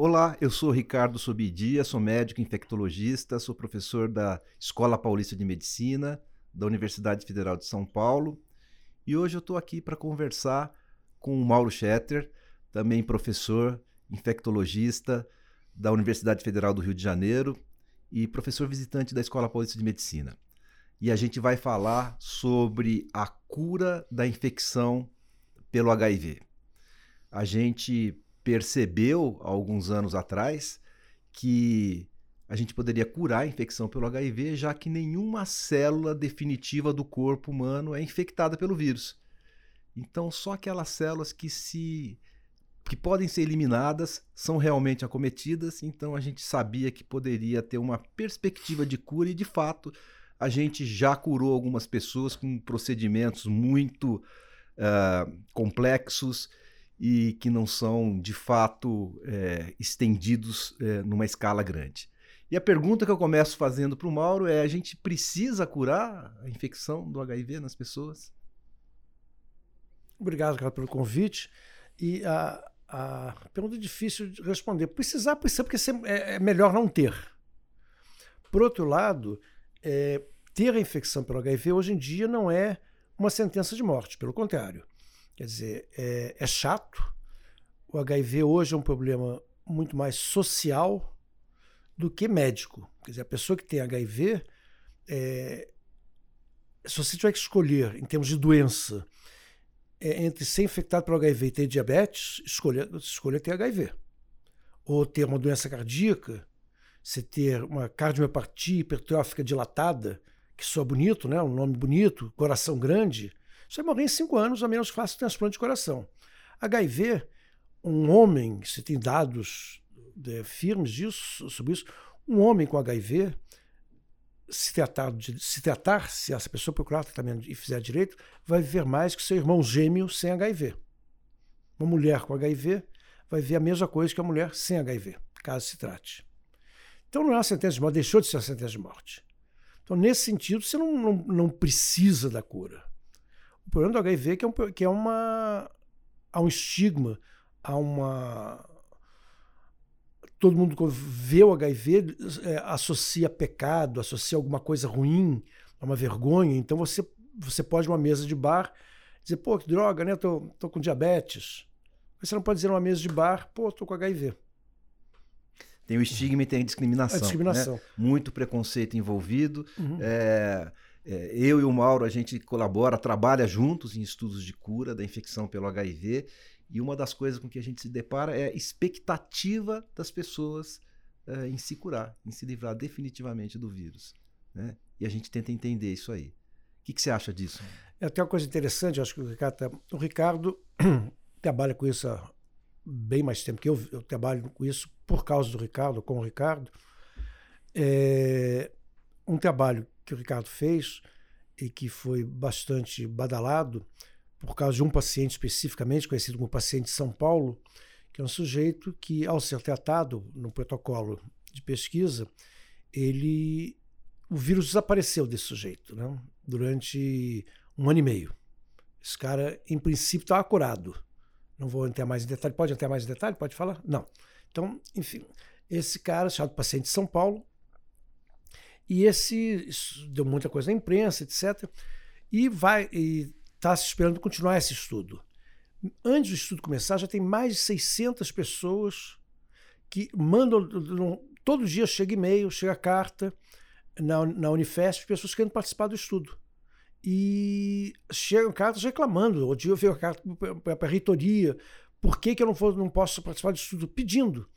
Olá, eu sou Ricardo Sobidia, sou médico infectologista, sou professor da Escola Paulista de Medicina, da Universidade Federal de São Paulo, e hoje eu estou aqui para conversar com o Mauro Schetter, também professor infectologista da Universidade Federal do Rio de Janeiro e professor visitante da Escola Paulista de Medicina. E a gente vai falar sobre a cura da infecção pelo HIV. A gente percebeu alguns anos atrás que a gente poderia curar a infecção pelo HIV, já que nenhuma célula definitiva do corpo humano é infectada pelo vírus. Então, só aquelas células que se que podem ser eliminadas são realmente acometidas, então a gente sabia que poderia ter uma perspectiva de cura e de fato a gente já curou algumas pessoas com procedimentos muito uh, complexos e que não são de fato é, estendidos é, numa escala grande. E a pergunta que eu começo fazendo para o Mauro é: a gente precisa curar a infecção do HIV nas pessoas? Obrigado, cara, pelo convite. E a, a pergunta é difícil de responder. Precisar, precisa, porque é, é melhor não ter. Por outro lado, é, ter a infecção pelo HIV hoje em dia não é uma sentença de morte, pelo contrário. Quer dizer, é, é chato. O HIV hoje é um problema muito mais social do que médico. Quer dizer, a pessoa que tem HIV, é, se você tiver que escolher em termos de doença é, entre ser infectado pelo HIV e ter diabetes, escolha, escolha ter HIV. Ou ter uma doença cardíaca, você ter uma cardiomiopatia hipertrófica dilatada, que soa bonito, né? um nome bonito, coração grande, você morrer em cinco anos, a menos que faça transplante de coração. HIV, um homem, se tem dados é, firmes disso, sobre isso, um homem com HIV, se tratar, de, se tratar, se essa pessoa procurar tratamento e fizer direito, vai viver mais que seu irmão gêmeo sem HIV. Uma mulher com HIV vai ver a mesma coisa que a mulher sem HIV, caso se trate. Então não é uma sentença de morte, deixou de ser uma sentença de morte. Então, nesse sentido, você não, não, não precisa da cura. O problema do HIV é que é, um, que é uma. há um estigma, há uma todo mundo que vê o HIV é, associa pecado, associa alguma coisa ruim, uma vergonha. Então você, você pode numa mesa de bar dizer, pô, que droga, né? Tô, tô com diabetes. Mas você não pode dizer numa mesa de bar, pô, tô com HIV. Tem o estigma e tem a discriminação. A discriminação. Né? Muito preconceito envolvido. Uhum. É, é, eu e o Mauro, a gente colabora, trabalha juntos em estudos de cura da infecção pelo HIV. E uma das coisas com que a gente se depara é a expectativa das pessoas uh, em se curar, em se livrar definitivamente do vírus. Né? E a gente tenta entender isso aí. O que, que você acha disso? É até uma coisa interessante, acho que o Ricardo, tá, o Ricardo trabalha com isso há bem mais tempo que eu. Eu trabalho com isso por causa do Ricardo, com o Ricardo. É um trabalho que o Ricardo fez e que foi bastante badalado por causa de um paciente especificamente, conhecido como paciente de São Paulo, que é um sujeito que, ao ser tratado no protocolo de pesquisa, ele o vírus desapareceu desse sujeito né? durante um ano e meio. Esse cara, em princípio, estava curado. Não vou entrar mais em detalhe. Pode entrar mais em detalhe? Pode falar? Não. Então, enfim, esse cara, chamado paciente de São Paulo, e esse deu muita coisa na imprensa, etc. E vai está se esperando continuar esse estudo. Antes do estudo começar, já tem mais de 600 pessoas que mandam. Todo dia chega e-mail, chega carta na, na Unifesp, pessoas querendo participar do estudo. E chegam cartas reclamando. O dia veio a carta para a reitoria: por que, que eu não, vou, não posso participar do estudo? Pedindo.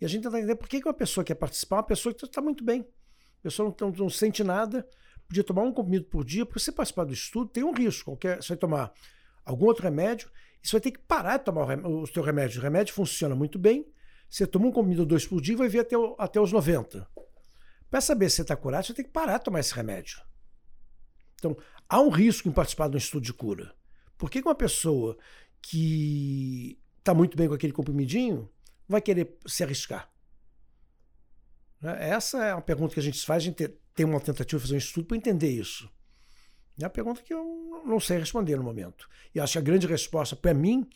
E a gente tenta entender por que, que uma pessoa quer participar, uma pessoa que está muito bem. A pessoa não, não, não sente nada, podia tomar um comprimido por dia, porque você participar do estudo tem um risco. Qualquer, você vai tomar algum outro remédio e você vai ter que parar de tomar o, o seu remédio. O remédio funciona muito bem. Você toma um comprimido ou dois por dia e vai vir até, até os 90. Para saber se você está curado, você tem que parar de tomar esse remédio. Então, há um risco em participar de um estudo de cura. Por que uma pessoa que está muito bem com aquele comprimidinho vai querer se arriscar? Né? Essa é uma pergunta que a gente faz, a gente tem uma tentativa de fazer um estudo para entender isso. É uma pergunta que eu não sei responder no momento. E acho que a grande resposta para mim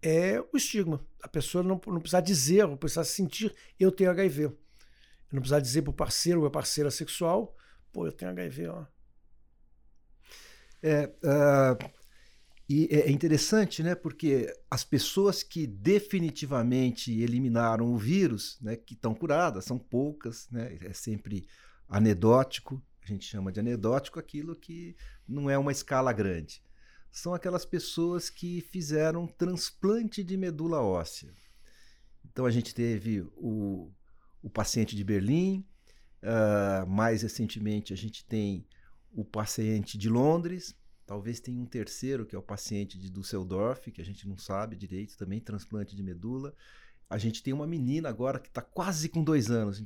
é o estigma. A pessoa não, não precisar dizer, não precisar sentir, eu tenho HIV. Não precisar dizer para o parceiro ou a parceira sexual, pô, eu tenho HIV, ó. É, uh, e é interessante, né? Porque as pessoas que definitivamente eliminaram o vírus, né, que estão curadas, são poucas, né? É sempre anedótico, a gente chama de anedótico aquilo que não é uma escala grande. São aquelas pessoas que fizeram transplante de medula óssea. Então a gente teve o, o paciente de Berlim, uh, mais recentemente a gente tem o paciente de Londres, talvez tenha um terceiro, que é o paciente de Düsseldorf, que a gente não sabe direito, também transplante de medula. A gente tem uma menina agora que está quase com dois anos,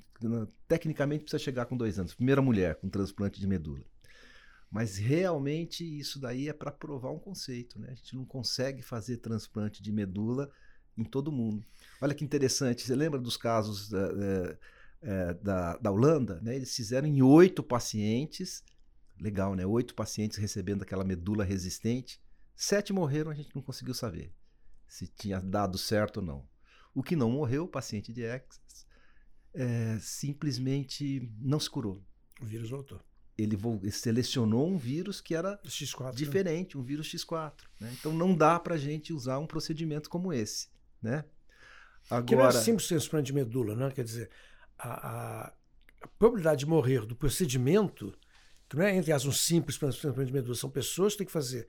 tecnicamente precisa chegar com dois anos, primeira mulher com transplante de medula. Mas realmente isso daí é para provar um conceito, né? A gente não consegue fazer transplante de medula em todo mundo. Olha que interessante, você lembra dos casos da, da, da, da Holanda? Né? Eles fizeram em oito pacientes legal, né? Oito pacientes recebendo aquela medula resistente. Sete morreram, a gente não conseguiu saber se tinha dado certo ou não. O que não morreu, o paciente de X, é, simplesmente não se curou. O vírus voltou. Ele, ele selecionou um vírus que era X4, né? diferente, né? um vírus X4. Né? Então não dá para a gente usar um procedimento como esse. Né? Agora... Que não é simples transplante de medula, né? Quer dizer, a, a, a probabilidade de morrer do procedimento que não é, entre as um simples transplante de medula, são pessoas que têm que fazer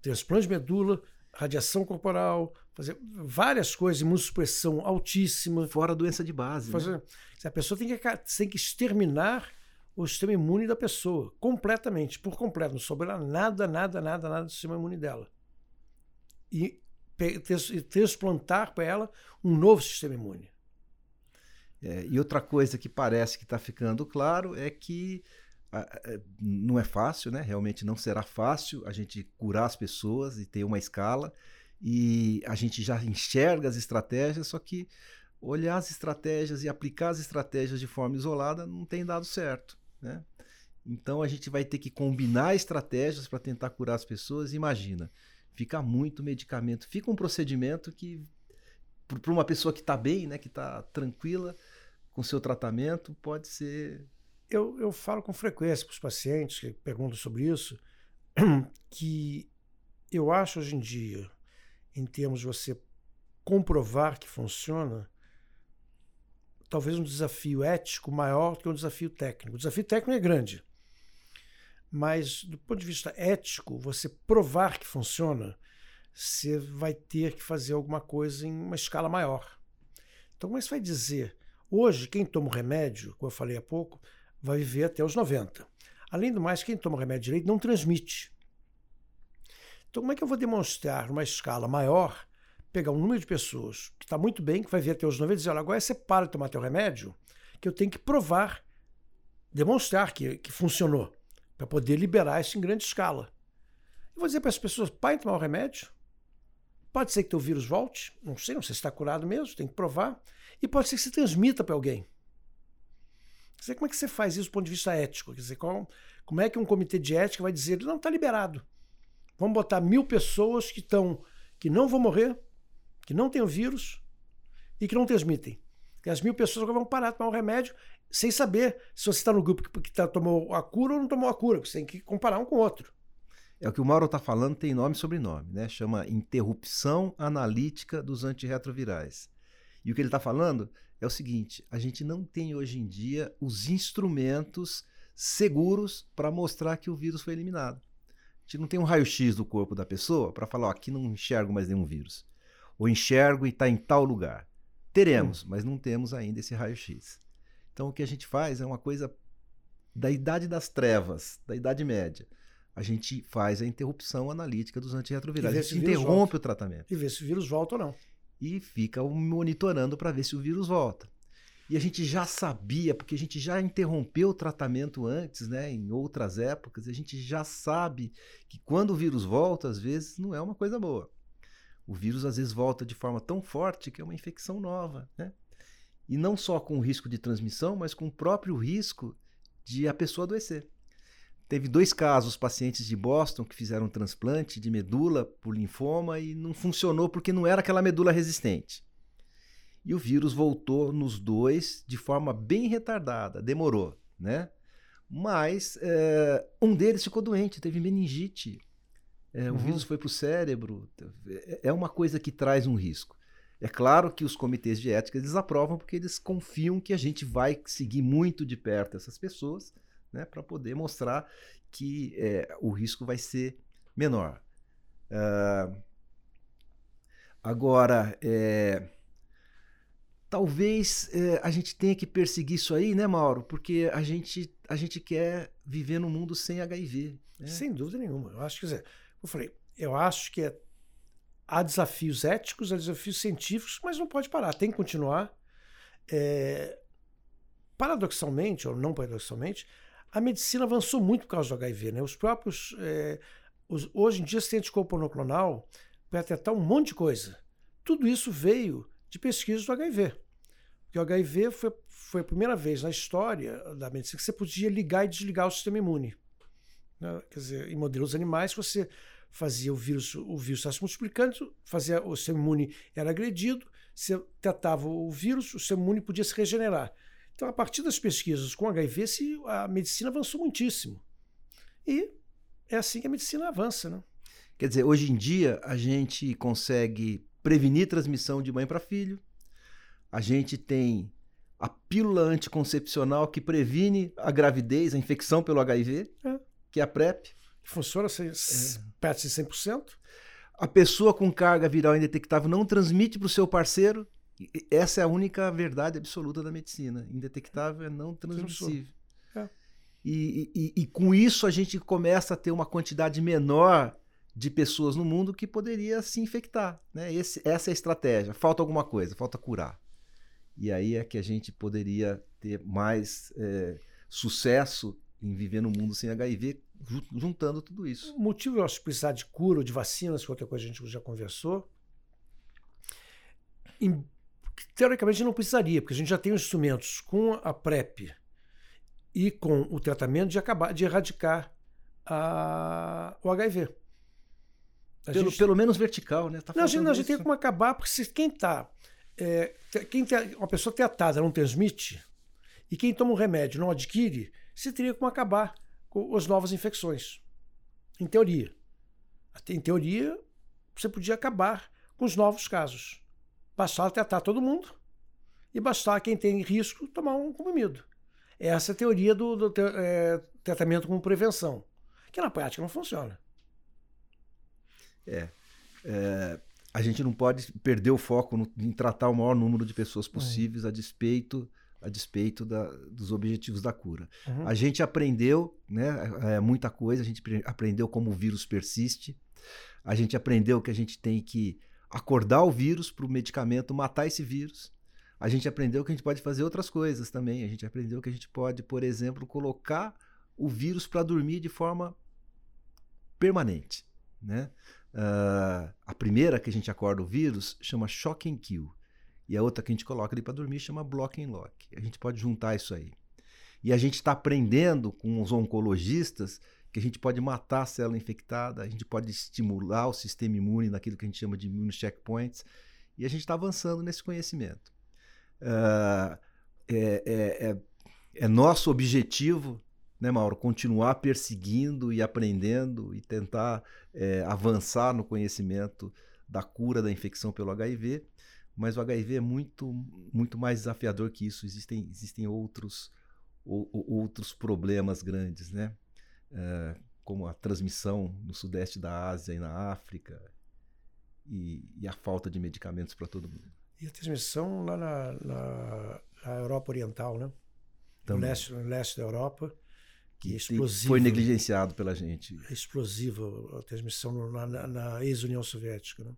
transplante de medula, radiação corporal, fazer várias coisas, imunossupressão altíssima. Fora a doença de base. Fazer, né? A pessoa tem que, tem que exterminar o sistema imune da pessoa, completamente, por completo. Não sobrar nada, nada, nada, nada do sistema imune dela. E, e transplantar para ela um novo sistema imune. É, e outra coisa que parece que está ficando claro é que não é fácil, né? Realmente não será fácil a gente curar as pessoas e ter uma escala. E a gente já enxerga as estratégias, só que olhar as estratégias e aplicar as estratégias de forma isolada não tem dado certo, né? Então a gente vai ter que combinar estratégias para tentar curar as pessoas. Imagina, fica muito medicamento, fica um procedimento que para uma pessoa que está bem, né, que está tranquila com seu tratamento, pode ser eu, eu falo com frequência para os pacientes que perguntam sobre isso, que eu acho hoje em dia, em termos de você comprovar que funciona, talvez um desafio ético maior do que um desafio técnico. O desafio técnico é grande, mas do ponto de vista ético, você provar que funciona, você vai ter que fazer alguma coisa em uma escala maior. Então, como é que você vai dizer? Hoje, quem toma o remédio, como eu falei há pouco, vai viver até os 90. Além do mais, quem toma remédio direito não transmite. Então, como é que eu vou demonstrar numa escala maior, pegar um número de pessoas que está muito bem, que vai viver até os 90 e dizer, olha, agora você para de tomar teu remédio, que eu tenho que provar, demonstrar que, que funcionou, para poder liberar isso em grande escala. Eu vou dizer para as pessoas, parem de tomar o remédio, pode ser que teu vírus volte, não sei, não sei se está curado mesmo, tem que provar, e pode ser que se transmita para alguém. Dizer, como é que você faz isso do ponto de vista ético? Quer dizer, qual, como é que um comitê de ética vai dizer, não, está liberado. Vamos botar mil pessoas que estão, que não vão morrer, que não têm o vírus e que não transmitem. E as mil pessoas agora vão parar de tomar um remédio sem saber se você está no grupo que, que tá, tomou a cura ou não tomou a cura. Você tem que comparar um com o outro. É o que o Mauro está falando, tem nome e sobrenome, né? Chama interrupção analítica dos antirretrovirais. E o que ele está falando é o seguinte: a gente não tem hoje em dia os instrumentos seguros para mostrar que o vírus foi eliminado. A gente não tem um raio-x do corpo da pessoa para falar: ó, aqui não enxergo mais nenhum vírus. Ou enxergo e está em tal lugar. Teremos, hum. mas não temos ainda esse raio-x. Então o que a gente faz é uma coisa da idade das trevas, da idade média. A gente faz a interrupção analítica dos antirretrovirais. A gente interrompe volta. o tratamento. E vê se o vírus volta ou não e fica monitorando para ver se o vírus volta. E a gente já sabia, porque a gente já interrompeu o tratamento antes, né, em outras épocas, a gente já sabe que quando o vírus volta, às vezes não é uma coisa boa. O vírus às vezes volta de forma tão forte que é uma infecção nova, né? E não só com o risco de transmissão, mas com o próprio risco de a pessoa adoecer. Teve dois casos, pacientes de Boston que fizeram um transplante de medula por linfoma e não funcionou porque não era aquela medula resistente. E o vírus voltou nos dois de forma bem retardada, demorou, né? Mas é, um deles ficou doente, teve meningite. É, uhum. O vírus foi para o cérebro. É uma coisa que traz um risco. É claro que os comitês de ética eles aprovam porque eles confiam que a gente vai seguir muito de perto essas pessoas, né, para poder mostrar que é, o risco vai ser menor. Uh, agora, é, talvez é, a gente tenha que perseguir isso aí, né, Mauro? Porque a gente, a gente quer viver num mundo sem HIV. Né? Sem dúvida nenhuma. Eu acho que, eu falei, eu acho que é há desafios éticos, há desafios científicos, mas não pode parar, tem que continuar. É, paradoxalmente, ou não paradoxalmente, a medicina avançou muito por causa do HIV. Né? Os próprios. É, os, hoje em dia se anticorpo monoclonal para tratar um monte de coisa. Tudo isso veio de pesquisas do HIV. Porque o HIV foi, foi a primeira vez na história da medicina que você podia ligar e desligar o sistema imune. Né? Quer dizer, em modelos animais, você fazia o vírus, o vírus estar se multiplicando, fazia, o sistema imune era agredido, você tratava o vírus, o sistema imune podia se regenerar. Então, a partir das pesquisas com HIV, se, a medicina avançou muitíssimo. E é assim que a medicina avança. Né? Quer dizer, hoje em dia, a gente consegue prevenir transmissão de mãe para filho, a gente tem a pílula anticoncepcional que previne a gravidez, a infecção pelo HIV, é. que é a PrEP. Funciona é. perto de 100%. A pessoa com carga viral indetectável não transmite para o seu parceiro. Essa é a única verdade absoluta da medicina. Indetectável é não transmissível. É. E, e, e, com isso a gente começa a ter uma quantidade menor de pessoas no mundo que poderia se infectar. Né? Esse, essa é a estratégia. Falta alguma coisa, falta curar. E aí é que a gente poderia ter mais é, sucesso em viver num mundo sem HIV juntando tudo isso. O motivo de precisar de cura ou de vacinas, qualquer coisa a gente já conversou, em, teoricamente não precisaria, porque a gente já tem instrumentos com a PrEP e com o tratamento de acabar de erradicar a, o HIV. Pelo, gente, pelo menos vertical, né? Tá não, a gente, não, a gente tem como acabar, porque se quem está. É, quem tem, uma pessoa tratada não transmite, e quem toma um remédio não adquire, se teria como acabar com as novas infecções. Em teoria. Em teoria, você podia acabar com os novos casos. Bastar tratar todo mundo e bastar quem tem risco tomar um comprimido. Essa é a teoria do, do é, tratamento com prevenção, que na prática não funciona. É, é, a gente não pode perder o foco no, em tratar o maior número de pessoas possíveis a despeito a despeito da, dos objetivos da cura. Uhum. A gente aprendeu né, é, muita coisa, a gente aprendeu como o vírus persiste, a gente aprendeu que a gente tem que acordar o vírus para o medicamento matar esse vírus. A gente aprendeu que a gente pode fazer outras coisas também. A gente aprendeu que a gente pode, por exemplo, colocar o vírus para dormir de forma permanente. Né? Uh, a primeira que a gente acorda o vírus chama shock and kill. E a outra que a gente coloca ali para dormir chama block and lock. A gente pode juntar isso aí. E a gente está aprendendo com os oncologistas que a gente pode matar a célula infectada, a gente pode estimular o sistema imune naquilo que a gente chama de immune checkpoints. E a gente está avançando nesse conhecimento. Uh, é, é, é, nosso objetivo né, Mauro, continuar perseguindo e aprendendo e tentar é, avançar no conhecimento da cura da infecção pelo HIV, mas o HIV é muito, muito mais desafiador que isso. Existem, existem outros, ou, outros problemas grandes, né? É, como a transmissão no sudeste da Ásia e na África, e, e a falta de medicamentos para todo mundo. E a transmissão lá na, na, na Europa Oriental, né? No leste, no leste da Europa que foi negligenciado pela gente. Explosiva a transmissão na, na, na ex-União Soviética. Né?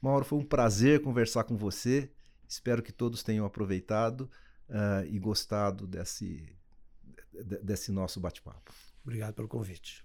Mauro, foi um prazer conversar com você. Espero que todos tenham aproveitado uh, e gostado desse, desse nosso bate-papo. Obrigado pelo convite.